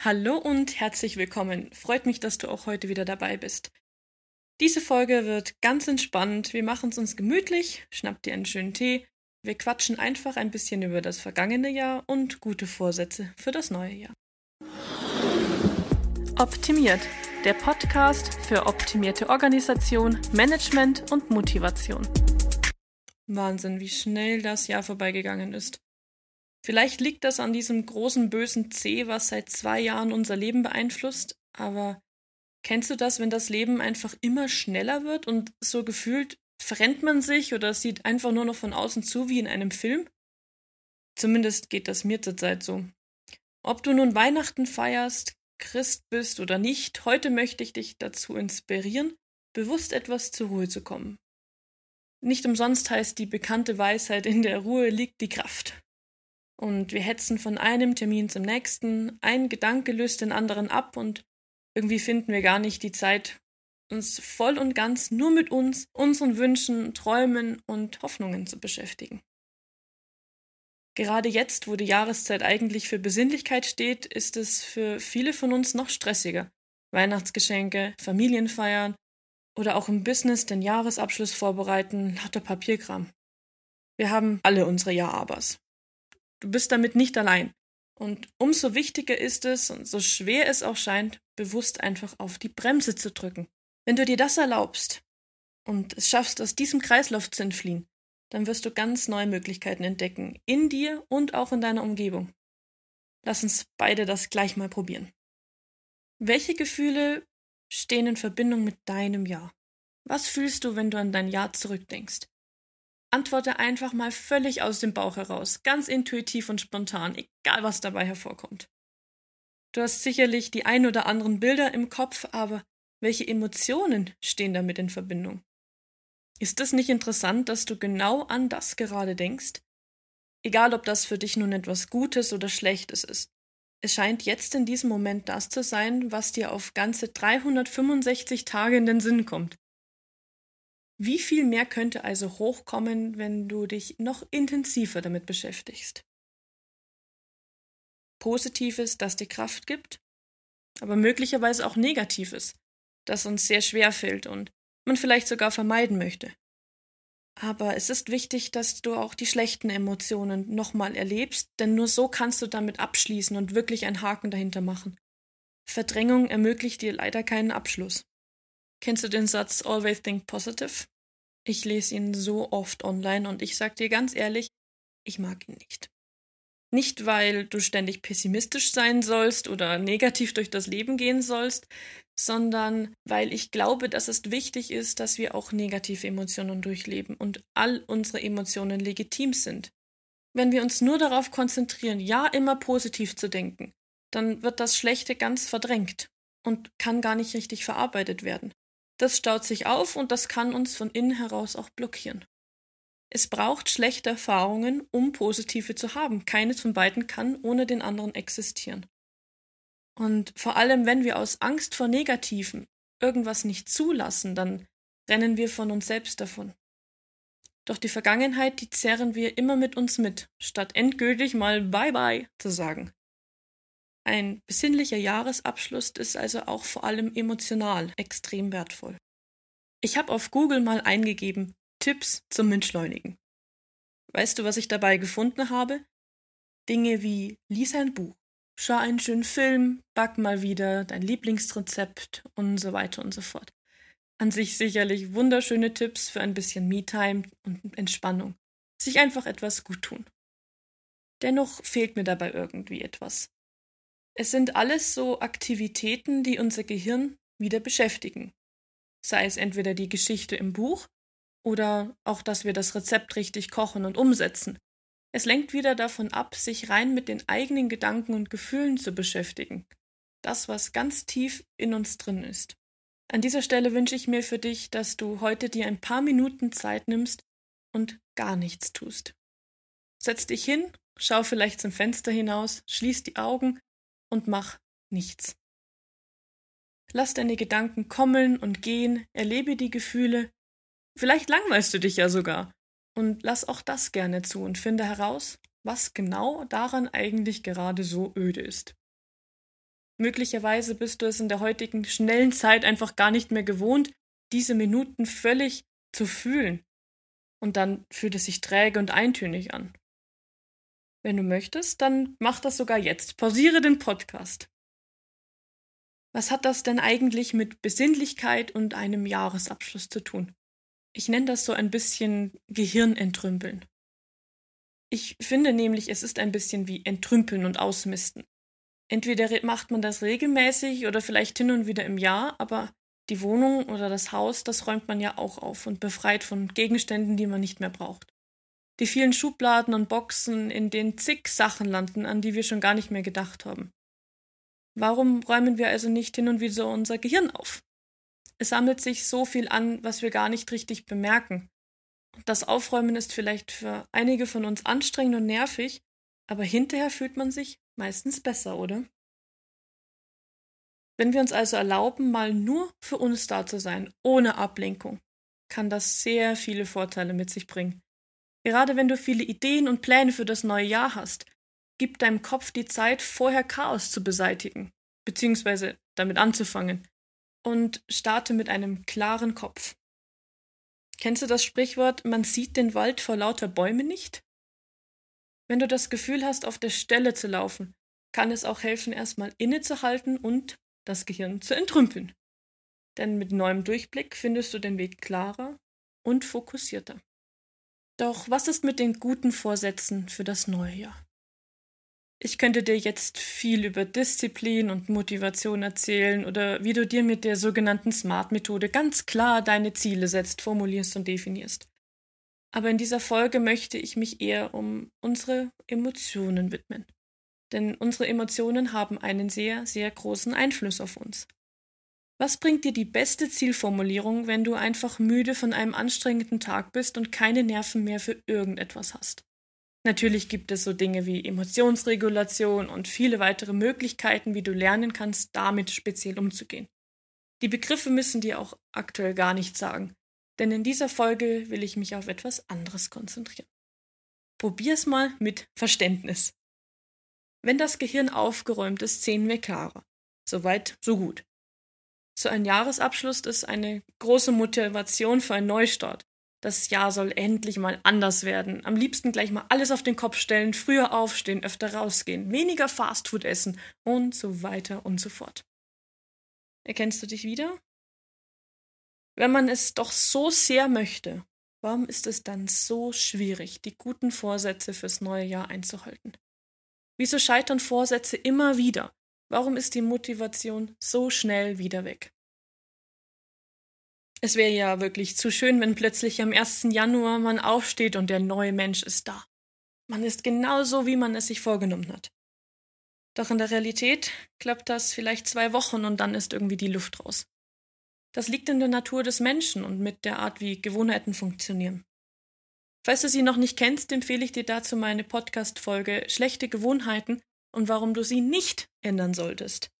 Hallo und herzlich willkommen. Freut mich, dass du auch heute wieder dabei bist. Diese Folge wird ganz entspannt. Wir machen es uns gemütlich, schnapp dir einen schönen Tee. Wir quatschen einfach ein bisschen über das vergangene Jahr und gute Vorsätze für das neue Jahr. Optimiert, der Podcast für optimierte Organisation, Management und Motivation. Wahnsinn, wie schnell das Jahr vorbeigegangen ist. Vielleicht liegt das an diesem großen bösen C, was seit zwei Jahren unser Leben beeinflusst, aber kennst du das, wenn das Leben einfach immer schneller wird und so gefühlt verrennt man sich oder sieht einfach nur noch von außen zu wie in einem Film? Zumindest geht das mir zurzeit so. Ob du nun Weihnachten feierst, Christ bist oder nicht, heute möchte ich dich dazu inspirieren, bewusst etwas zur Ruhe zu kommen. Nicht umsonst heißt die bekannte Weisheit, in der Ruhe liegt die Kraft. Und wir hetzen von einem Termin zum nächsten, ein Gedanke löst den anderen ab und irgendwie finden wir gar nicht die Zeit, uns voll und ganz nur mit uns, unseren Wünschen, Träumen und Hoffnungen zu beschäftigen. Gerade jetzt, wo die Jahreszeit eigentlich für Besinnlichkeit steht, ist es für viele von uns noch stressiger. Weihnachtsgeschenke, Familienfeiern oder auch im Business den Jahresabschluss vorbereiten, lauter Papierkram. Wir haben alle unsere Ja-Abers. Du bist damit nicht allein. Und umso wichtiger ist es, und so schwer es auch scheint, bewusst einfach auf die Bremse zu drücken. Wenn du dir das erlaubst und es schaffst, aus diesem Kreislauf zu entfliehen, dann wirst du ganz neue Möglichkeiten entdecken, in dir und auch in deiner Umgebung. Lass uns beide das gleich mal probieren. Welche Gefühle stehen in Verbindung mit deinem Ja? Was fühlst du, wenn du an dein Ja zurückdenkst? Antworte einfach mal völlig aus dem Bauch heraus, ganz intuitiv und spontan, egal was dabei hervorkommt. Du hast sicherlich die ein oder anderen Bilder im Kopf, aber welche Emotionen stehen damit in Verbindung? Ist es nicht interessant, dass du genau an das gerade denkst? Egal, ob das für dich nun etwas Gutes oder Schlechtes ist. Es scheint jetzt in diesem Moment das zu sein, was dir auf ganze 365 Tage in den Sinn kommt. Wie viel mehr könnte also hochkommen, wenn du dich noch intensiver damit beschäftigst? Positives, das dir Kraft gibt, aber möglicherweise auch Negatives, das uns sehr schwer fällt und man vielleicht sogar vermeiden möchte. Aber es ist wichtig, dass du auch die schlechten Emotionen nochmal erlebst, denn nur so kannst du damit abschließen und wirklich einen Haken dahinter machen. Verdrängung ermöglicht dir leider keinen Abschluss. Kennst du den Satz Always Think Positive? Ich lese ihn so oft online und ich sag dir ganz ehrlich, ich mag ihn nicht. Nicht, weil du ständig pessimistisch sein sollst oder negativ durch das Leben gehen sollst, sondern weil ich glaube, dass es wichtig ist, dass wir auch negative Emotionen durchleben und all unsere Emotionen legitim sind. Wenn wir uns nur darauf konzentrieren, ja immer positiv zu denken, dann wird das Schlechte ganz verdrängt und kann gar nicht richtig verarbeitet werden. Das staut sich auf und das kann uns von innen heraus auch blockieren. Es braucht schlechte Erfahrungen, um positive zu haben. Keines von beiden kann ohne den anderen existieren. Und vor allem, wenn wir aus Angst vor Negativen irgendwas nicht zulassen, dann rennen wir von uns selbst davon. Doch die Vergangenheit, die zerren wir immer mit uns mit, statt endgültig mal Bye bye zu sagen. Ein besinnlicher Jahresabschluss ist also auch vor allem emotional extrem wertvoll. Ich habe auf Google mal eingegeben Tipps zum Entschleunigen. Weißt du, was ich dabei gefunden habe? Dinge wie lies ein Buch, schau einen schönen Film, back mal wieder dein Lieblingsrezept und so weiter und so fort. An sich sicherlich wunderschöne Tipps für ein bisschen Me-Time und Entspannung. Sich einfach etwas gut tun. Dennoch fehlt mir dabei irgendwie etwas. Es sind alles so Aktivitäten, die unser Gehirn wieder beschäftigen. Sei es entweder die Geschichte im Buch oder auch, dass wir das Rezept richtig kochen und umsetzen. Es lenkt wieder davon ab, sich rein mit den eigenen Gedanken und Gefühlen zu beschäftigen. Das, was ganz tief in uns drin ist. An dieser Stelle wünsche ich mir für dich, dass du heute dir ein paar Minuten Zeit nimmst und gar nichts tust. Setz dich hin, schau vielleicht zum Fenster hinaus, schließ die Augen und mach nichts. Lass deine Gedanken kommen und gehen, erlebe die Gefühle. Vielleicht langweilst du dich ja sogar. Und lass auch das gerne zu und finde heraus, was genau daran eigentlich gerade so öde ist. Möglicherweise bist du es in der heutigen schnellen Zeit einfach gar nicht mehr gewohnt, diese Minuten völlig zu fühlen. Und dann fühlt es sich träge und eintönig an. Wenn du möchtest, dann mach das sogar jetzt. Pausiere den Podcast. Was hat das denn eigentlich mit Besinnlichkeit und einem Jahresabschluss zu tun? Ich nenne das so ein bisschen Gehirnentrümpeln. Ich finde nämlich, es ist ein bisschen wie Entrümpeln und Ausmisten. Entweder macht man das regelmäßig oder vielleicht hin und wieder im Jahr, aber die Wohnung oder das Haus, das räumt man ja auch auf und befreit von Gegenständen, die man nicht mehr braucht. Die vielen Schubladen und Boxen, in denen zig Sachen landen, an die wir schon gar nicht mehr gedacht haben. Warum räumen wir also nicht hin und wieder unser Gehirn auf? Es sammelt sich so viel an, was wir gar nicht richtig bemerken. Das Aufräumen ist vielleicht für einige von uns anstrengend und nervig, aber hinterher fühlt man sich meistens besser, oder? Wenn wir uns also erlauben, mal nur für uns da zu sein, ohne Ablenkung, kann das sehr viele Vorteile mit sich bringen. Gerade wenn du viele Ideen und Pläne für das neue Jahr hast, gib deinem Kopf die Zeit, vorher Chaos zu beseitigen, beziehungsweise damit anzufangen, und starte mit einem klaren Kopf. Kennst du das Sprichwort, man sieht den Wald vor lauter Bäume nicht? Wenn du das Gefühl hast, auf der Stelle zu laufen, kann es auch helfen, erstmal innezuhalten und das Gehirn zu entrümpeln. Denn mit neuem Durchblick findest du den Weg klarer und fokussierter. Doch was ist mit den guten Vorsätzen für das neue Jahr? Ich könnte dir jetzt viel über Disziplin und Motivation erzählen oder wie du dir mit der sogenannten SMART-Methode ganz klar deine Ziele setzt, formulierst und definierst. Aber in dieser Folge möchte ich mich eher um unsere Emotionen widmen. Denn unsere Emotionen haben einen sehr, sehr großen Einfluss auf uns. Was bringt dir die beste Zielformulierung, wenn du einfach müde von einem anstrengenden Tag bist und keine Nerven mehr für irgendetwas hast? Natürlich gibt es so Dinge wie Emotionsregulation und viele weitere Möglichkeiten, wie du lernen kannst, damit speziell umzugehen. Die Begriffe müssen dir auch aktuell gar nichts sagen, denn in dieser Folge will ich mich auf etwas anderes konzentrieren. Probier's mal mit Verständnis. Wenn das Gehirn aufgeräumt ist, sehen wir klarer. Soweit, so gut. So ein Jahresabschluss ist eine große Motivation für einen Neustart. Das Jahr soll endlich mal anders werden. Am liebsten gleich mal alles auf den Kopf stellen, früher aufstehen, öfter rausgehen, weniger Fastfood essen und so weiter und so fort. Erkennst du dich wieder? Wenn man es doch so sehr möchte, warum ist es dann so schwierig, die guten Vorsätze fürs neue Jahr einzuhalten? Wieso scheitern Vorsätze immer wieder? Warum ist die Motivation so schnell wieder weg? Es wäre ja wirklich zu schön, wenn plötzlich am 1. Januar man aufsteht und der neue Mensch ist da. Man ist genauso, wie man es sich vorgenommen hat. Doch in der Realität klappt das vielleicht zwei Wochen und dann ist irgendwie die Luft raus. Das liegt in der Natur des Menschen und mit der Art, wie Gewohnheiten funktionieren. Falls du sie noch nicht kennst, empfehle ich dir dazu meine Podcast-Folge Schlechte Gewohnheiten und warum du sie nicht ändern solltest.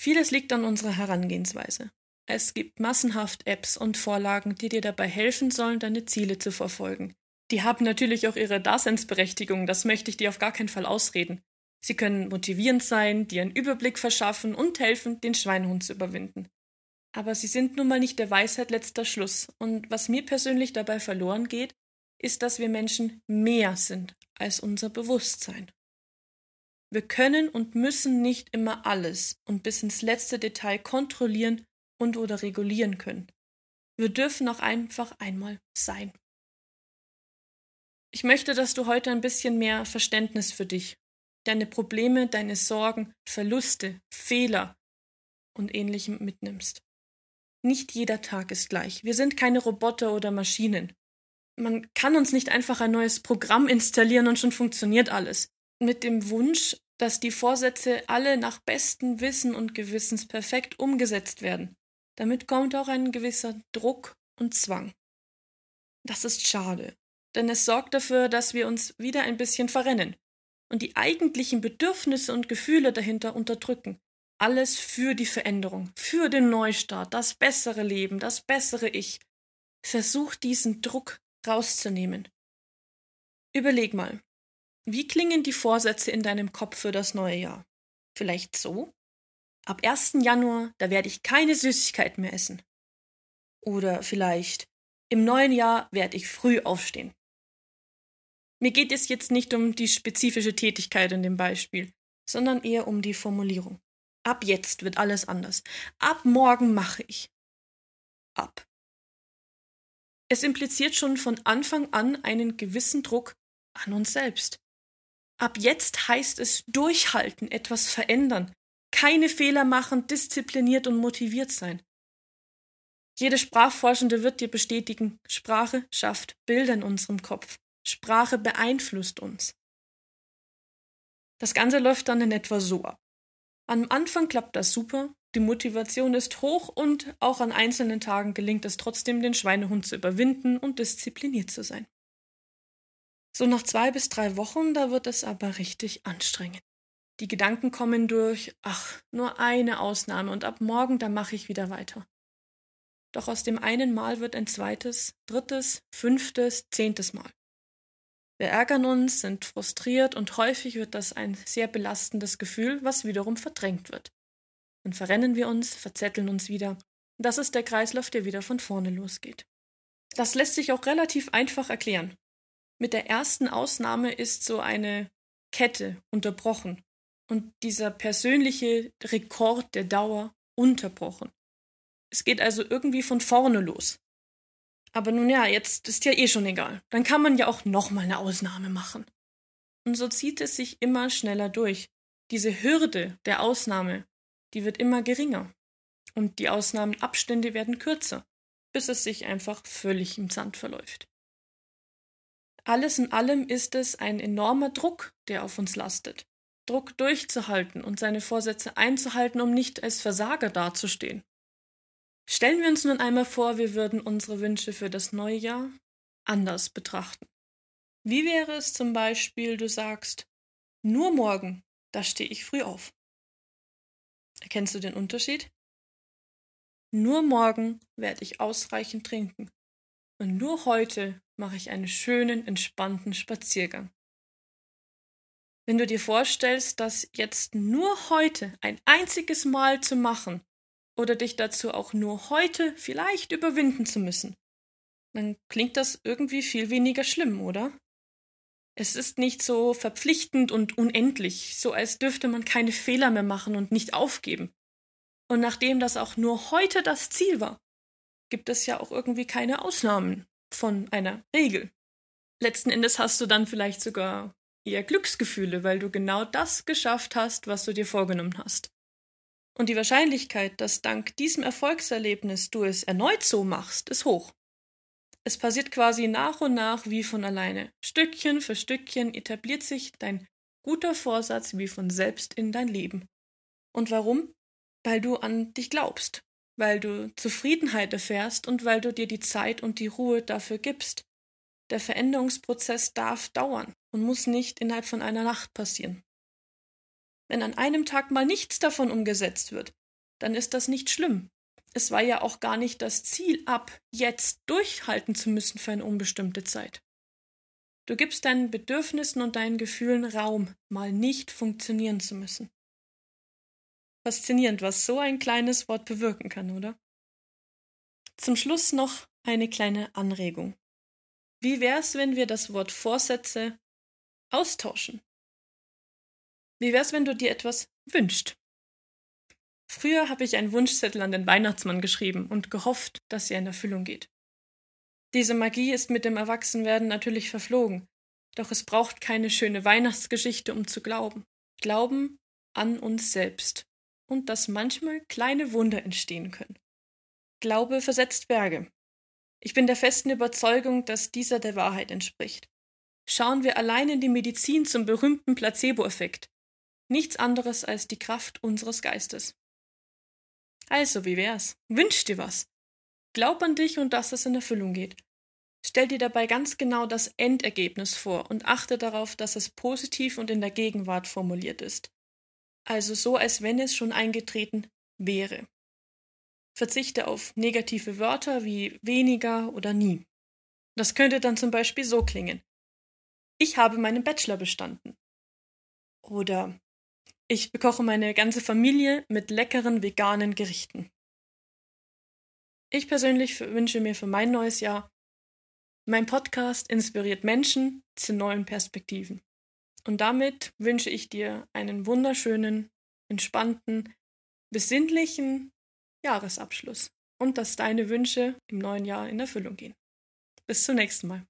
Vieles liegt an unserer Herangehensweise. Es gibt massenhaft Apps und Vorlagen, die dir dabei helfen sollen, deine Ziele zu verfolgen. Die haben natürlich auch ihre Daseinsberechtigung, das möchte ich dir auf gar keinen Fall ausreden. Sie können motivierend sein, dir einen Überblick verschaffen und helfen, den Schweinehund zu überwinden. Aber sie sind nun mal nicht der Weisheit letzter Schluss, und was mir persönlich dabei verloren geht, ist, dass wir Menschen mehr sind als unser Bewusstsein. Wir können und müssen nicht immer alles und bis ins letzte Detail kontrollieren und oder regulieren können. Wir dürfen auch einfach einmal sein. Ich möchte, dass du heute ein bisschen mehr Verständnis für dich, deine Probleme, deine Sorgen, Verluste, Fehler und ähnlichem mitnimmst. Nicht jeder Tag ist gleich. Wir sind keine Roboter oder Maschinen. Man kann uns nicht einfach ein neues Programm installieren und schon funktioniert alles. Mit dem Wunsch, dass die Vorsätze alle nach bestem Wissen und Gewissens perfekt umgesetzt werden. Damit kommt auch ein gewisser Druck und Zwang. Das ist schade, denn es sorgt dafür, dass wir uns wieder ein bisschen verrennen und die eigentlichen Bedürfnisse und Gefühle dahinter unterdrücken. Alles für die Veränderung, für den Neustart, das bessere Leben, das bessere Ich. Versuch diesen Druck rauszunehmen. Überleg mal, wie klingen die Vorsätze in deinem Kopf für das neue Jahr? Vielleicht so? Ab 1. Januar, da werde ich keine Süßigkeiten mehr essen. Oder vielleicht, im neuen Jahr werde ich früh aufstehen. Mir geht es jetzt nicht um die spezifische Tätigkeit in dem Beispiel, sondern eher um die Formulierung. Ab jetzt wird alles anders. Ab morgen mache ich. Ab. Es impliziert schon von Anfang an einen gewissen Druck an uns selbst. Ab jetzt heißt es durchhalten, etwas verändern, keine Fehler machen, diszipliniert und motiviert sein. Jede Sprachforschende wird dir bestätigen, Sprache schafft Bilder in unserem Kopf. Sprache beeinflusst uns. Das Ganze läuft dann in etwa so ab. Am Anfang klappt das super, die Motivation ist hoch und auch an einzelnen Tagen gelingt es trotzdem, den Schweinehund zu überwinden und diszipliniert zu sein. So nach zwei bis drei Wochen, da wird es aber richtig anstrengend. Die Gedanken kommen durch, ach, nur eine Ausnahme und ab morgen, da mache ich wieder weiter. Doch aus dem einen Mal wird ein zweites, drittes, fünftes, zehntes Mal. Wir ärgern uns, sind frustriert und häufig wird das ein sehr belastendes Gefühl, was wiederum verdrängt wird. Dann verrennen wir uns, verzetteln uns wieder. Das ist der Kreislauf, der wieder von vorne losgeht. Das lässt sich auch relativ einfach erklären. Mit der ersten Ausnahme ist so eine Kette unterbrochen und dieser persönliche Rekord der Dauer unterbrochen. Es geht also irgendwie von vorne los. Aber nun ja, jetzt ist ja eh schon egal. Dann kann man ja auch nochmal eine Ausnahme machen. Und so zieht es sich immer schneller durch. Diese Hürde der Ausnahme, die wird immer geringer. Und die Ausnahmenabstände werden kürzer, bis es sich einfach völlig im Sand verläuft. Alles in allem ist es ein enormer Druck, der auf uns lastet. Druck durchzuhalten und seine Vorsätze einzuhalten, um nicht als Versager dazustehen. Stellen wir uns nun einmal vor, wir würden unsere Wünsche für das neue Jahr anders betrachten. Wie wäre es zum Beispiel, du sagst, nur morgen, da stehe ich früh auf. Erkennst du den Unterschied? Nur morgen werde ich ausreichend trinken. Und nur heute mache ich einen schönen, entspannten Spaziergang. Wenn du dir vorstellst, das jetzt nur heute ein einziges Mal zu machen oder dich dazu auch nur heute vielleicht überwinden zu müssen, dann klingt das irgendwie viel weniger schlimm, oder? Es ist nicht so verpflichtend und unendlich, so als dürfte man keine Fehler mehr machen und nicht aufgeben. Und nachdem das auch nur heute das Ziel war, gibt es ja auch irgendwie keine Ausnahmen von einer Regel. Letzten Endes hast du dann vielleicht sogar eher Glücksgefühle, weil du genau das geschafft hast, was du dir vorgenommen hast. Und die Wahrscheinlichkeit, dass dank diesem Erfolgserlebnis du es erneut so machst, ist hoch. Es passiert quasi nach und nach wie von alleine. Stückchen für Stückchen etabliert sich dein guter Vorsatz wie von selbst in dein Leben. Und warum? Weil du an dich glaubst, weil du Zufriedenheit erfährst und weil du dir die Zeit und die Ruhe dafür gibst. Der Veränderungsprozess darf dauern und muss nicht innerhalb von einer Nacht passieren. Wenn an einem Tag mal nichts davon umgesetzt wird, dann ist das nicht schlimm. Es war ja auch gar nicht das Ziel, ab jetzt durchhalten zu müssen für eine unbestimmte Zeit. Du gibst deinen Bedürfnissen und deinen Gefühlen Raum, mal nicht funktionieren zu müssen. Faszinierend, was so ein kleines Wort bewirken kann, oder? Zum Schluss noch eine kleine Anregung. Wie wär's, wenn wir das Wort Vorsätze austauschen? Wie wär's, wenn du dir etwas wünscht? Früher habe ich einen Wunschzettel an den Weihnachtsmann geschrieben und gehofft, dass er in Erfüllung geht. Diese Magie ist mit dem Erwachsenwerden natürlich verflogen, doch es braucht keine schöne Weihnachtsgeschichte, um zu glauben. Glauben an uns selbst und dass manchmal kleine Wunder entstehen können. Glaube versetzt Berge. Ich bin der festen Überzeugung, dass dieser der Wahrheit entspricht. Schauen wir allein in die Medizin zum berühmten Placebo-Effekt. Nichts anderes als die Kraft unseres Geistes. Also, wie wär's? Wünsch dir was. Glaub an dich und dass es in Erfüllung geht. Stell dir dabei ganz genau das Endergebnis vor und achte darauf, dass es positiv und in der Gegenwart formuliert ist also so, als wenn es schon eingetreten wäre. Verzichte auf negative Wörter wie weniger oder nie. Das könnte dann zum Beispiel so klingen. Ich habe meinen Bachelor bestanden. Oder Ich bekoche meine ganze Familie mit leckeren veganen Gerichten. Ich persönlich wünsche mir für mein neues Jahr, mein Podcast inspiriert Menschen zu neuen Perspektiven. Und damit wünsche ich dir einen wunderschönen, entspannten, besinnlichen Jahresabschluss und dass deine Wünsche im neuen Jahr in Erfüllung gehen. Bis zum nächsten Mal.